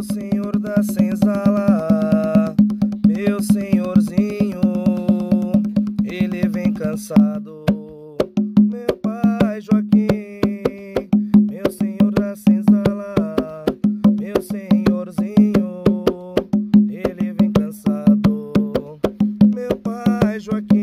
meu senhor da senzala, meu senhorzinho, ele vem cansado. Meu pai Joaquim, meu senhor da senzala, meu senhorzinho, ele vem cansado. Meu pai Joaquim.